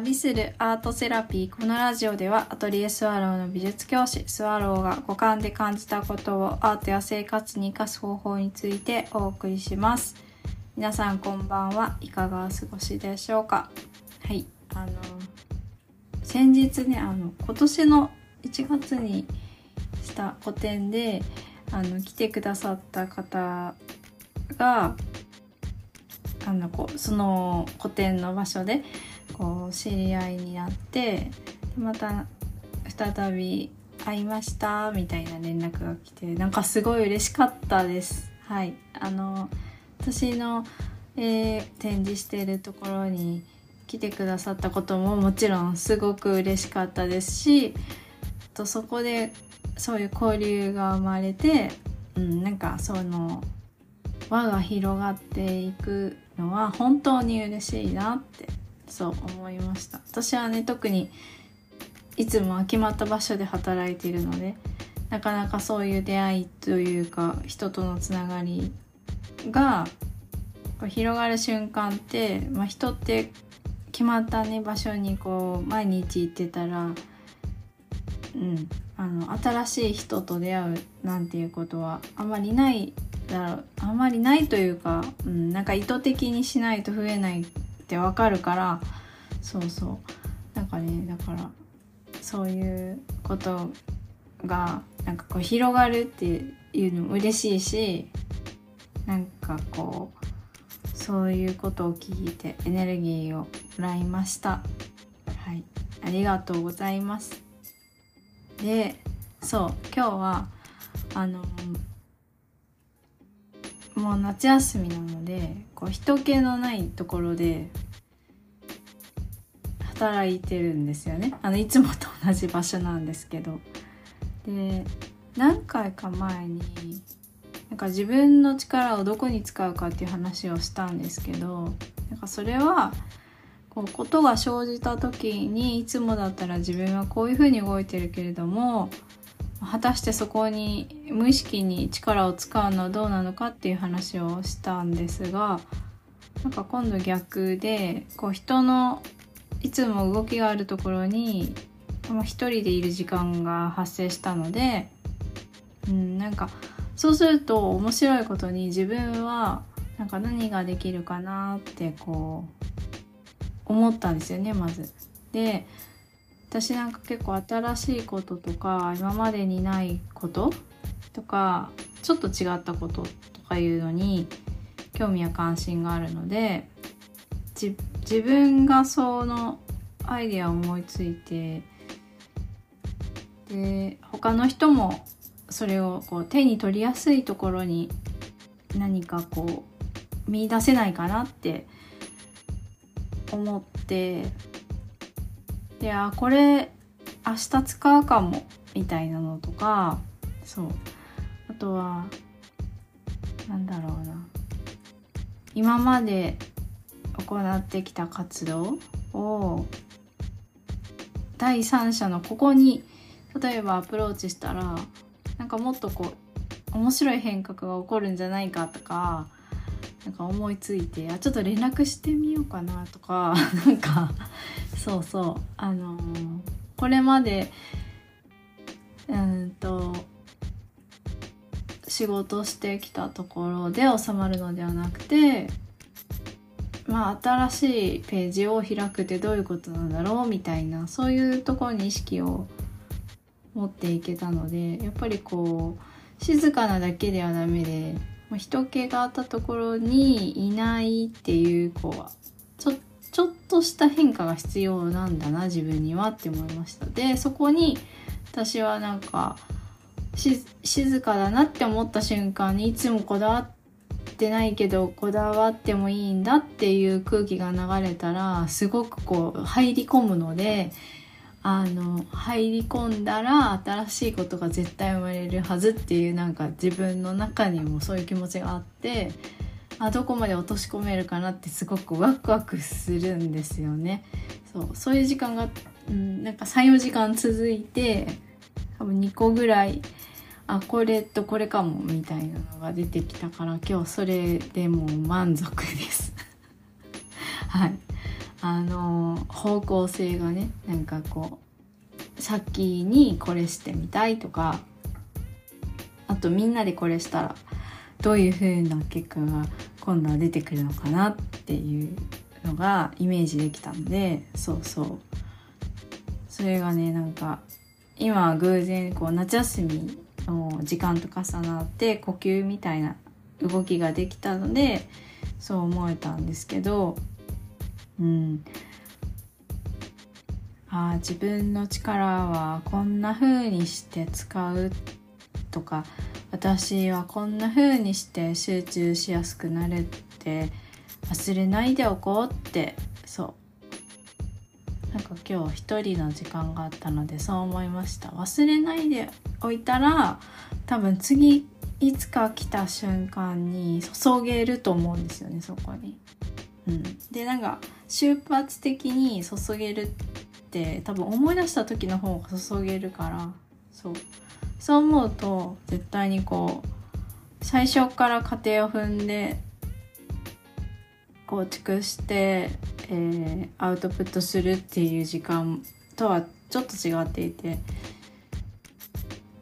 旅するアートセラピーこのラジオではアトリエスワローの美術教師スワローが五感で感じたことをアートや生活に生かす方法についてお送りします。皆さんこんばんはいかがお過ごしでしょうか？はいあの先日ねあの今年の1月にした個展であの来てくださった方があのこうその個展の場所でこう知り合いになってまた再び会いましたみたいな連絡が来てなんかすごい嬉しかったです。はい。あの私の、えー、展示してるところに来てくださったことももちろんすごく嬉しかったですしとそこでそういう交流が生まれて、うん、なんかその輪が広がっていくのは本当に嬉しいなってそう思いました。私はね特にいつもは決まった場所で働いているのでなかなかそういう出会いというか人とのつながりが広がる瞬間って、まあ、人って決まったね場所にこう毎日行ってたら、うん、あの新しい人と出会うなんていうことはあんまりないだろう。あんまりないというか、うん、なんか意図的にしないと増えないってわかるからそうそう。なんかねだからそういうことがなんかこう広がるっていうのも嬉しいしなんかこうそういうことを聞いてエネルギーをもらいました。はい。ありがとうございます。でそう今日はあのもう夏休みなのでこう人気のないところで働いてるんですよね。あのいつもと同じ場所なんですけど。で何回か前になんか自分の力をどこに使うかっていう話をしたんですけどなんかそれはこうことが生じた時にいつもだったら自分はこういうふうに動いてるけれども果たしてそこに無意識に力を使うのはどうなのかっていう話をしたんですがなんか今度逆でこう人のいつも動きがあるところに一人でいる時間が発生したので、うん、なんかそうすると面白いことに自分はなんか何ができるかなってこう思ったんですよねまず。で私なんか結構新しいこととか今までにないこととかちょっと違ったこととかいうのに興味や関心があるので自分がそのアイデアを思いついてで他の人もそれをこう手に取りやすいところに何かこう見出せないかなって思ってであこれ明日使うかもみたいなのとかそう。あとはなんだろうな。今まで行ってきた活動を第三者のここに例えばアプローチしたらなんかもっとこう面白い変革が起こるんじゃないかとかなんか思いついてあちょっと連絡してみようかなとか なんかそうそう。あのー、これまでうんと仕事してきたところで収まるのではなくてまあ新しいページを開くってどういうことなんだろうみたいなそういうところに意識を持っていけたのでやっぱりこう静かなだけではダメで人気があったところにいないっていうこうちょちょっとした変化が必要なんだな自分にはって思いました。でそこに私はなんか静かだなって思った瞬間にいつもこだわってないけどこだわってもいいんだっていう空気が流れたらすごくこう入り込むのであの入り込んだら新しいことが絶対生まれるはずっていうなんか自分の中にもそういう気持ちがあってあどこまで落とし込めるかなってすごくワクワクするんですよね。そうそういう時間が、うん、なんか34時間続いて多分2個ぐらいあこれとこれかもみたいなのが出てきたから今日それでもう満足です。はいあの方向性がねなんかこう先にこれしてみたいとかあとみんなでこれしたらどういう風な結果が今度は出てくるのかなっていうのがイメージできたんでそうそう。それがねなんか今偶然こう夏休みの時間と重なって呼吸みたいな動きができたのでそう思えたんですけどうん。あ自分の力はこんな風にして使うとか私はこんな風にして集中しやすくなるって忘れないでおこうってそう。なんか今日一人の時間があったのでそう思いました。忘れないでおいたら多分次いつか来た瞬間に注げると思うんですよねそこに。うん、でなんか瞬発的に注げるって多分思い出した時の方が注げるからそう。そう思うと絶対にこう最初から過程を踏んで構築して、えー、アウトプットするっていう時間とはちょっと違っていて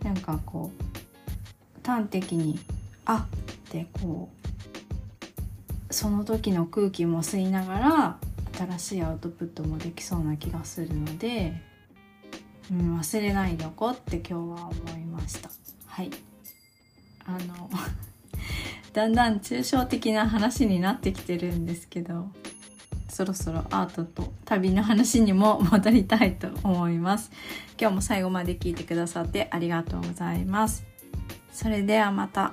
なんかこう端的に「あっ」ってこうその時の空気も吸いながら新しいアウトプットもできそうな気がするので、うん、忘れないでおこうって今日は思いました。はいあの だんだん抽象的な話になってきてるんですけどそろそろアートと旅の話にも戻りたいと思います今日も最後まで聞いてくださってありがとうございますそれではまた。